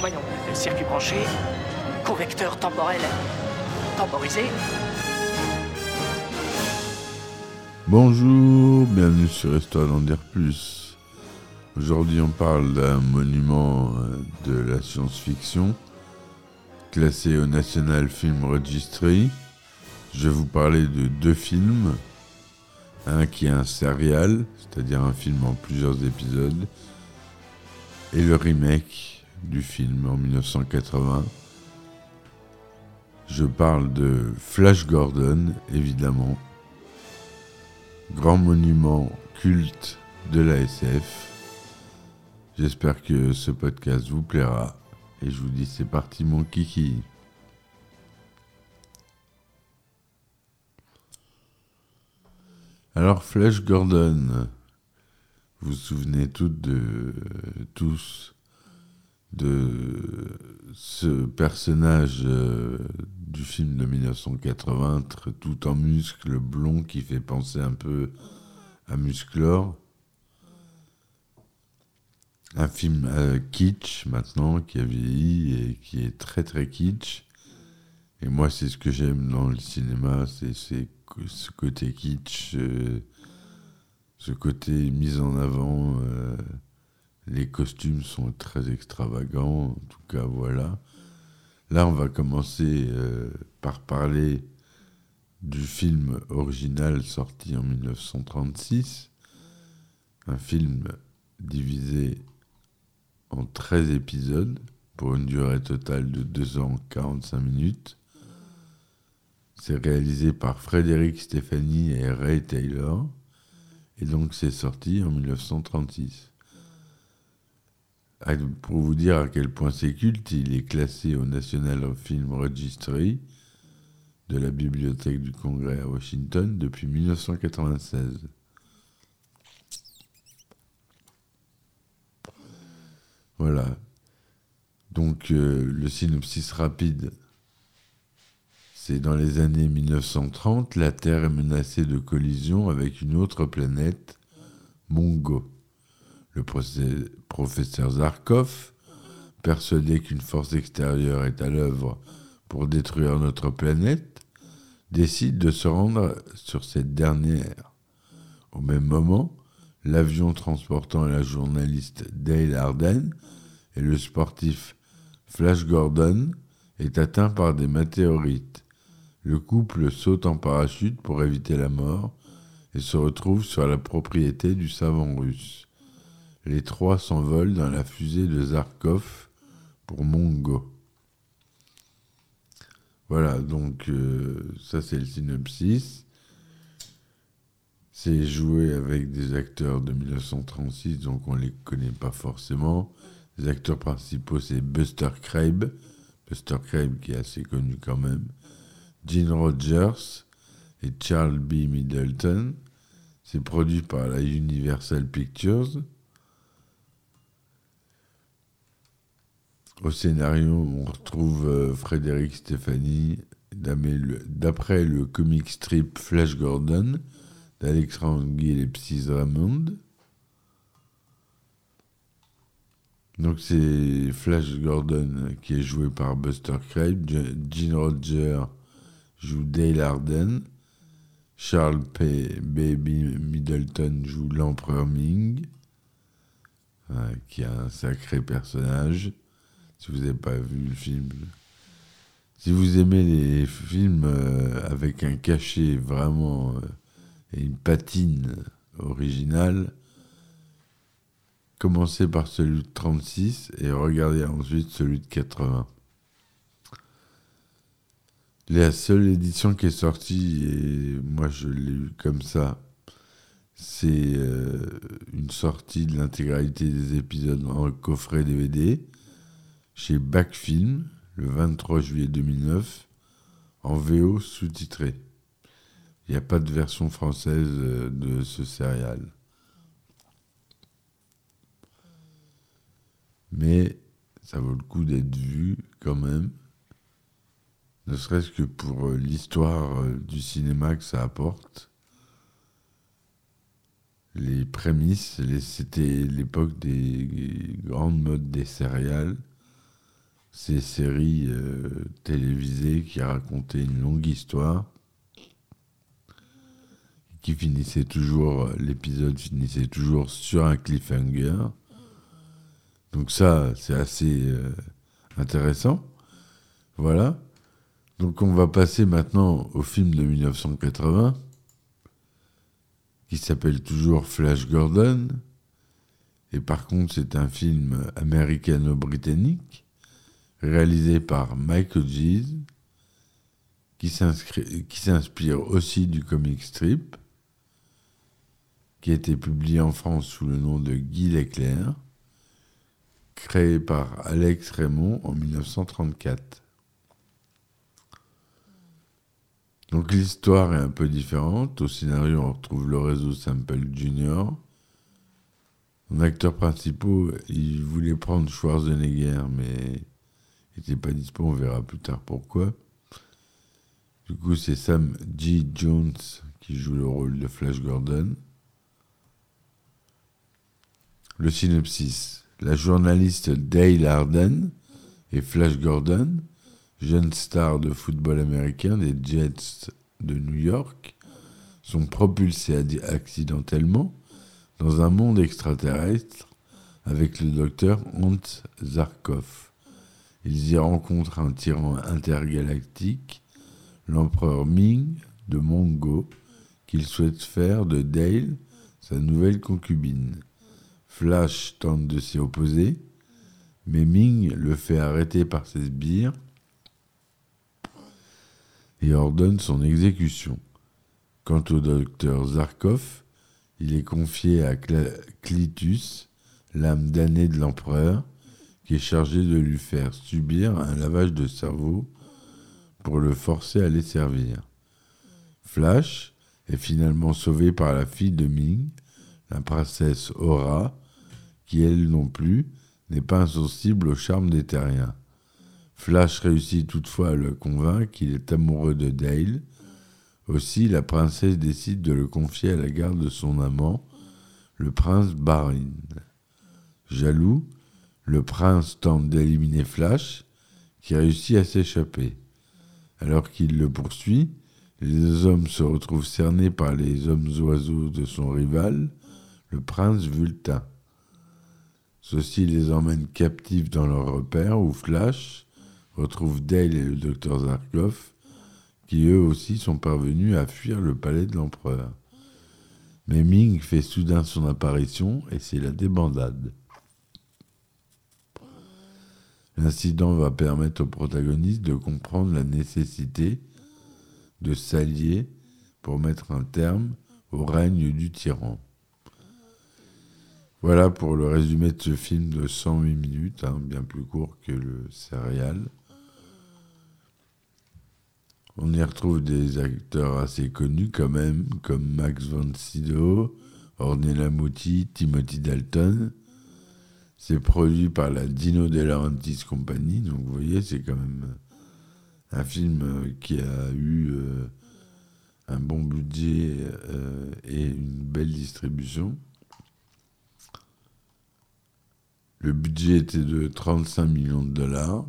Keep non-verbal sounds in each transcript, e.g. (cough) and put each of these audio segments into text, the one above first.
Voyons, circuit branché, convecteur temporel temporisé. Bonjour, bienvenue sur Histoire d'en plus. Aujourd'hui, on parle d'un monument euh, de la science-fiction classé au National Film Registry. Je vais vous parler de deux films. Un qui est un serial, c'est-à-dire un film en plusieurs épisodes, et le remake du film en 1980. Je parle de Flash Gordon, évidemment, grand monument culte de la SF. J'espère que ce podcast vous plaira et je vous dis c'est parti mon kiki. Alors Flash Gordon, vous vous souvenez toutes de tous de ce personnage euh, du film de 1980, tr- tout en muscles, blond, qui fait penser un peu à Musclor. Un film euh, kitsch maintenant, qui a vieilli et qui est très très kitsch. Et moi, c'est ce que j'aime dans le cinéma, c'est ce côté kitsch, euh, ce côté mis en avant. Les costumes sont très extravagants, en tout cas voilà. Là, on va commencer euh, par parler du film original sorti en 1936, un film divisé en 13 épisodes pour une durée totale de 2 ans 45 minutes. C'est réalisé par Frédéric Stéphanie et Ray Taylor, et donc c'est sorti en 1936. Pour vous dire à quel point c'est culte, il est classé au National Film Registry de la Bibliothèque du Congrès à Washington depuis 1996. Voilà. Donc euh, le synopsis rapide, c'est dans les années 1930, la Terre est menacée de collision avec une autre planète, Mongo. Le professeur Zarkov, persuadé qu'une force extérieure est à l'œuvre pour détruire notre planète, décide de se rendre sur cette dernière. Au même moment, l'avion transportant la journaliste Dale Arden et le sportif Flash Gordon est atteint par des météorites. Le couple saute en parachute pour éviter la mort et se retrouve sur la propriété du savant russe. Les trois s'envolent dans la fusée de Zarkov pour Mongo. Voilà, donc euh, ça c'est le synopsis. C'est joué avec des acteurs de 1936, donc on les connaît pas forcément. Les acteurs principaux c'est Buster Crabbe, Buster Crabbe qui est assez connu quand même, Gene Rogers et Charles B. Middleton. C'est produit par la Universal Pictures. Au scénario, on retrouve euh, Frédéric Stéphanie d'après le comic strip Flash Gordon d'Alexandre Gillespie Raymond. Donc c'est Flash Gordon qui est joué par Buster Je- Gene Roger joue Dale Arden, Charles P. Baby Middleton joue l'empereur Ming, euh, qui est un sacré personnage. Si vous n'avez pas vu le film, si vous aimez les films euh, avec un cachet vraiment euh, et une patine originale, commencez par celui de 36 et regardez ensuite celui de 80. La seule édition qui est sortie, et moi je l'ai eu comme ça, c'est euh, une sortie de l'intégralité des épisodes en coffret DVD chez Backfilm le 23 juillet 2009 en VO sous-titré. Il n'y a pas de version française euh, de ce serial. Mais ça vaut le coup d'être vu quand même ne serait-ce que pour euh, l'histoire euh, du cinéma que ça apporte. Les prémices, c'était l'époque des grandes modes des céréales, ces séries euh, télévisées qui racontaient une longue histoire, qui finissait toujours, l'épisode finissait toujours sur un cliffhanger. Donc ça, c'est assez intéressant. Voilà. Donc on va passer maintenant au film de 1980 qui s'appelle toujours Flash Gordon. Et par contre, c'est un film américano-britannique réalisé par Michael Gies qui s'inspire aussi du comic strip qui a été publié en France sous le nom de Guy Leclerc, créé par Alex Raymond en 1934. Donc l'histoire est un peu différente. Au scénario, on retrouve Lorenzo Sample Jr. En acteurs principaux, il voulait prendre Schwarzenegger, mais n'était pas dispo, on verra plus tard pourquoi. Du coup, c'est Sam G. Jones qui joue le rôle de Flash Gordon. Le synopsis. La journaliste Dale Arden et Flash Gordon jeune star de football américain des Jets de New York, sont propulsés accidentellement dans un monde extraterrestre avec le docteur Hans Zarkov. Ils y rencontrent un tyran intergalactique, l'empereur Ming de Mongo, qu'ils souhaitent faire de Dale sa nouvelle concubine. Flash tente de s'y opposer, mais Ming le fait arrêter par ses sbires et ordonne son exécution. Quant au docteur Zarkov, il est confié à Clitus, l'âme damnée de l'empereur, est chargé de lui faire subir un lavage de cerveau pour le forcer à les servir. Flash est finalement sauvé par la fille de Ming, la princesse Aura, qui elle non plus n'est pas insensible au charme des terriens. Flash réussit toutefois à le convaincre qu'il est amoureux de Dale. Aussi, la princesse décide de le confier à la garde de son amant, le prince Barin. Jaloux, le prince tente d'éliminer Flash, qui réussit à s'échapper. Alors qu'il le poursuit, les deux hommes se retrouvent cernés par les hommes oiseaux de son rival, le prince Vulta. Ceci les emmène captifs dans leur repère où Flash, retrouve Dale et le docteur Zarkov, qui eux aussi sont parvenus à fuir le palais de l'empereur. Mais Ming fait soudain son apparition et c'est la débandade. L'incident va permettre aux protagonistes de comprendre la nécessité de s'allier pour mettre un terme au règne du tyran. Voilà pour le résumé de ce film de 108 minutes, hein, bien plus court que le serial. On y retrouve des acteurs assez connus quand même, comme Max von Sydow, Ornella Muti, Timothy Dalton. C'est produit par la Dino De Laurentiis Company, donc vous voyez, c'est quand même un film qui a eu euh, un bon budget euh, et une belle distribution. Le budget était de 35 millions de dollars.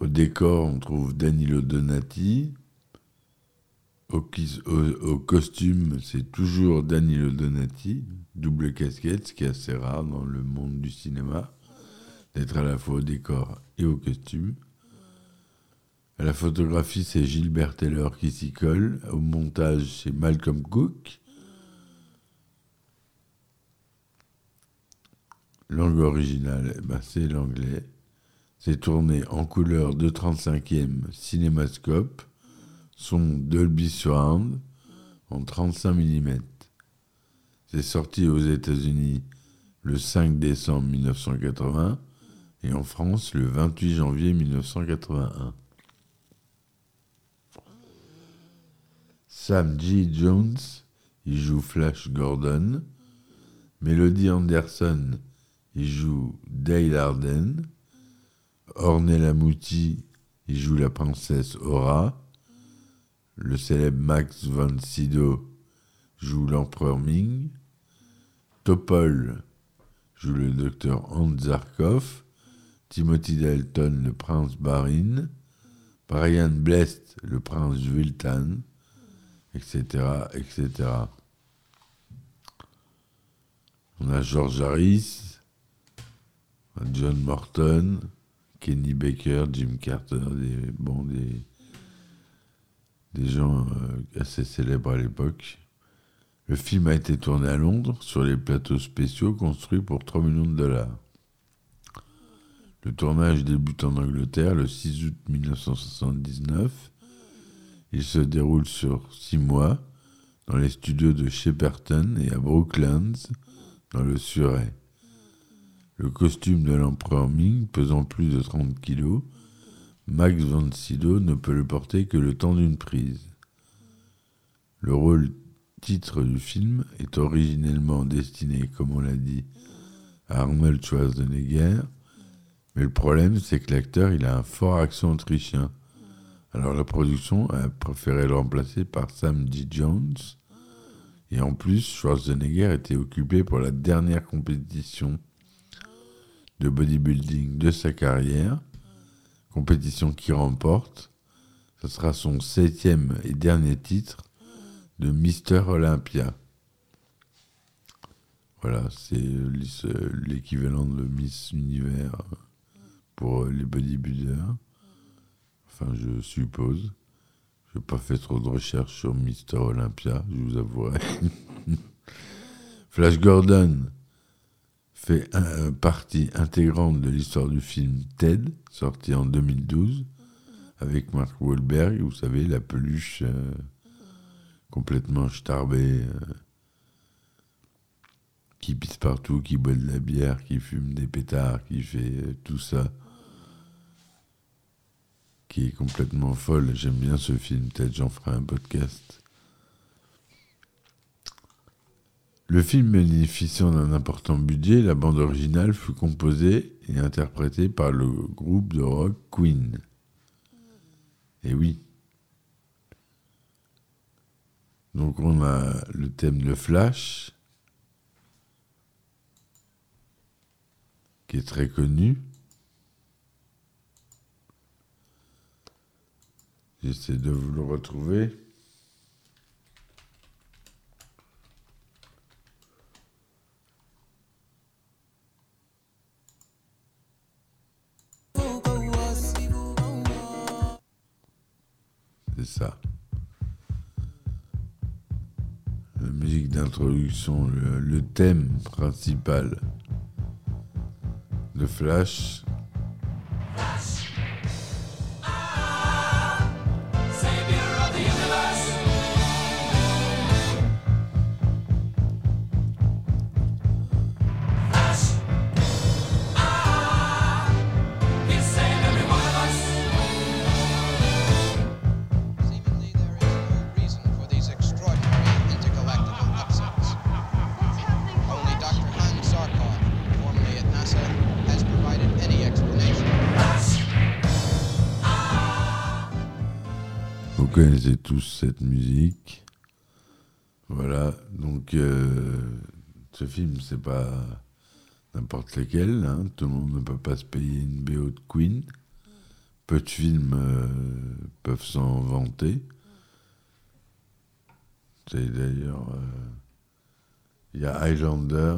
Au décor, on trouve Danilo Donati. Au, costume, c'est toujours Danilo Donati, double casquette, ce qui est assez rare dans le monde du cinéma, d'être à la fois au décor et au costume. À la photographie, c'est Gilbert Taylor qui s'y colle. Au montage, c'est Malcolm Cook. Langue originale, eh ben, c'est l'anglais. C'est tourné en couleur de 35e cinémascope, son Dolby Surround en 35 mm. C'est sorti aux États-Unis le 5 décembre 1980 et en France le 28 janvier 1981. Sam G. Jones il joue Flash Gordon. Melody Anderson il joue Dale Arden. Ornella Muti il joue la princesse Aura. Le célèbre Max von Sydow joue l'empereur Ming. Topol joue le docteur Hans Zarkov. Timothy Dalton, le prince Barin. Brian Blest, le prince Wiltan, etc., etc. On a George Harris, John Morton, Kenny Baker, Jim Carter, des, bon, des, des gens euh, assez célèbres à l'époque. Le film a été tourné à Londres sur les plateaux spéciaux construits pour 3 millions de dollars. Le tournage débute en Angleterre le 6 août 1979. Il se déroule sur six mois dans les studios de Shepperton et à Brooklands, dans le Surrey. Le costume de l'empereur Ming, pesant plus de 30 kilos, Max von Sydow ne peut le porter que le temps d'une prise. Le rôle titre du film est originellement destiné, comme on l'a dit, à Arnold Schwarzenegger, mais le problème c'est que l'acteur il a un fort accent autrichien. Alors la production a préféré le remplacer par Sam D. Jones, et en plus Schwarzenegger était occupé pour la dernière compétition de bodybuilding de sa carrière, compétition qui remporte. Ce sera son septième et dernier titre de Mister Olympia. Voilà, c'est l'équivalent de Miss Univers pour les bodybuilders. Enfin, je suppose. Je n'ai pas fait trop de recherches sur Mister Olympia, je vous avouerai. (laughs) Flash Gordon fait partie intégrante de l'histoire du film Ted, sorti en 2012, avec Mark Wahlberg, vous savez, la peluche euh, complètement starbée, euh, qui pisse partout, qui boit de la bière, qui fume des pétards, qui fait euh, tout ça, qui est complètement folle. J'aime bien ce film, peut-être j'en ferai un podcast. Le film bénéficiant d'un important budget, la bande originale fut composée et interprétée par le groupe de rock Queen. Et oui. Donc on a le thème de Flash, qui est très connu. J'essaie de vous le retrouver. C'est ça. Musique d'introduction, le, thème principal de Flash. Vous connaissez tous cette musique. Voilà, donc euh, ce film, c'est pas n'importe lequel. hein. Tout le monde ne peut pas se payer une BO de Queen. Peu de films euh, peuvent s'en vanter. D'ailleurs. euh, Il y a Highlander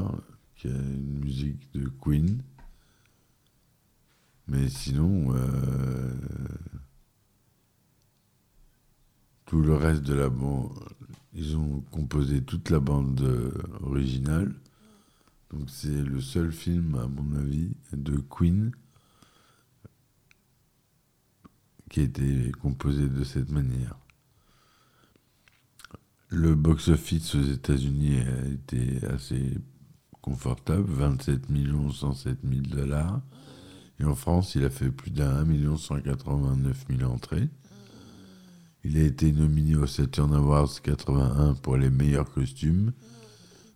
qui a une musique de Queen. Mais sinon, tout le reste de la bande, ils ont composé toute la bande euh, originale. Donc c'est le seul film, à mon avis, de Queen qui a été composé de cette manière. Le box-office aux États-Unis a été assez confortable, 27 107 000 dollars. Et en France, il a fait plus d'un 1 189 000 entrées. Il a été nominé au Saturn Awards 81 pour les meilleurs costumes,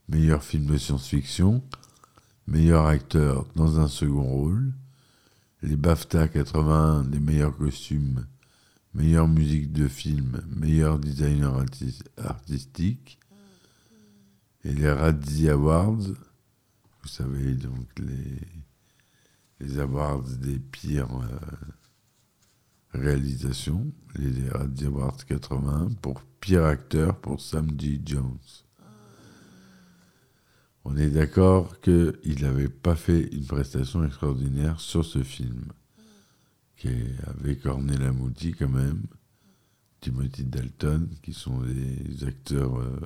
meilleur film de science-fiction, meilleur acteur dans un second rôle, les BAFTA 81 des meilleurs costumes, meilleure musique de film, meilleur designer artistique, et les Razzie Awards, vous savez donc les, les awards des pires euh, réalisations, les Razzie Awards 81 pour pire acteur pour Sam G. Jones. On est d'accord qu'il n'avait pas fait une prestation extraordinaire sur ce film, qui avait la Mouti quand même, Timothy Dalton, qui sont des acteurs euh,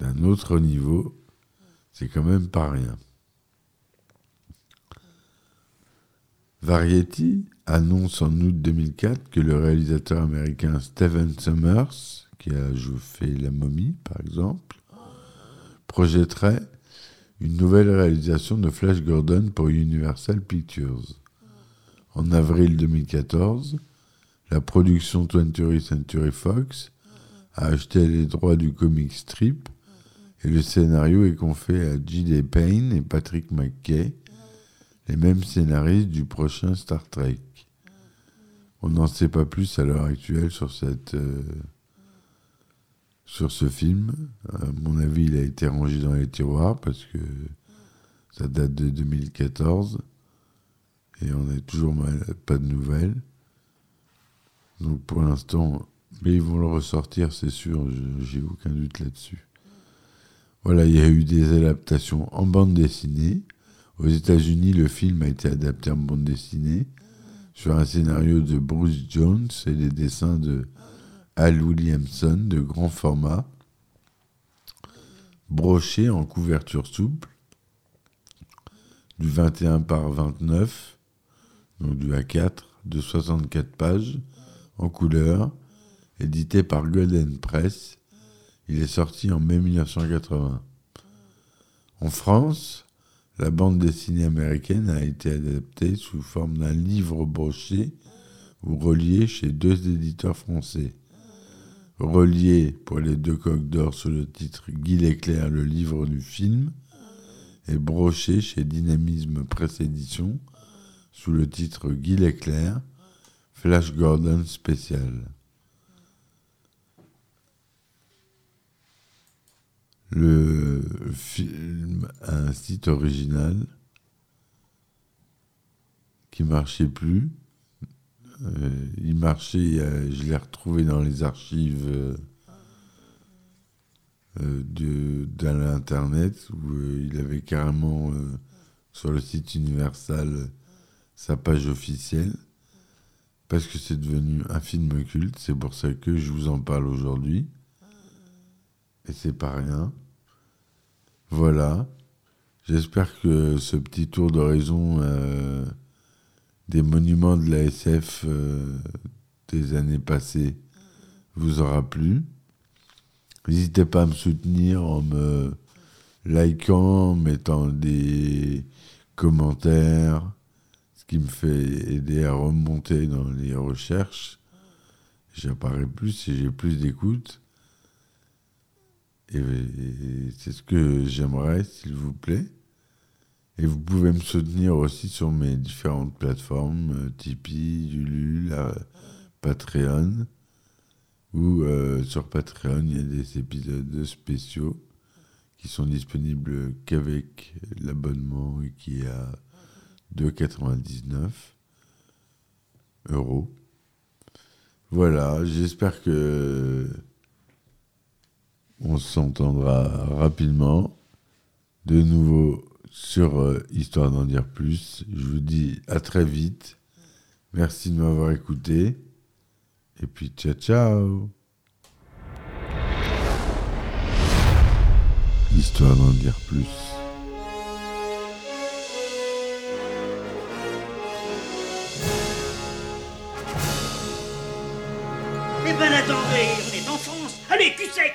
d'un autre niveau. C'est quand même pas rien. Variety annonce en août 2004 que le réalisateur américain Steven Summers, qui a fait La momie par exemple, projetterait une nouvelle réalisation de Flash Gordon pour Universal Pictures. En avril 2014, la production 20th Century Fox a acheté les droits du comic strip et le scénario est confié à J.D. Payne et Patrick McKay, les mêmes scénaristes du prochain Star Trek. On n'en sait pas plus à l'heure actuelle sur cette euh, sur ce film. À mon avis, il a été rangé dans les tiroirs parce que ça date de 2014 et on n'a toujours pas de nouvelles. Donc pour l'instant, mais ils vont le ressortir, c'est sûr, j'ai aucun doute là-dessus. Voilà, il y a eu des adaptations en bande dessinée. Aux États-Unis, le film a été adapté en bande dessinée sur un scénario de Bruce Jones et les dessins de Al Williamson de grand format, broché en couverture souple, du 21 par 29, donc du A4, de 64 pages, en couleur, édité par Golden Press. Il est sorti en mai 1980. En France, la bande dessinée américaine a été adaptée sous forme d'un livre broché ou relié chez deux éditeurs français relié pour les deux coques d'or sous le titre Guy Leclerc, le livre du film, et broché chez Dynamisme Presse Édition sous le titre Guy Leclerc, Flash Gordon spécial. Le film un site original qui marchait plus, euh, il marchait, euh, je l'ai retrouvé dans les archives euh, de, l'internet où il avait carrément sur le site Universal sa page officielle parce que c'est devenu un film culte. C'est pour ça que je vous en parle aujourd'hui. Et c'est pas rien. Voilà. J'espère que ce petit tour d'horizon des monuments de la SF euh, des années passées vous aura plu. N'hésitez pas à me soutenir en me likant, en mettant des commentaires, ce qui me fait aider à remonter dans les recherches. J'apparais plus et j'ai plus d'écoute. Et c'est ce que j'aimerais, s'il vous plaît. Et vous pouvez me soutenir aussi sur mes différentes plateformes, euh, Tipeee, Ulule, Patreon. Ou euh, sur Patreon, il y a des épisodes spéciaux qui sont disponibles qu'avec l'abonnement qui est à 2,99 euros. Voilà, j'espère que on s'entendra rapidement. De nouveau, sur euh, Histoire d'en dire plus. Je vous dis à très vite. Merci de m'avoir écouté. Et puis ciao ciao. Histoire d'en dire plus. Eh ben attendez, on est en France. Allez, cul sec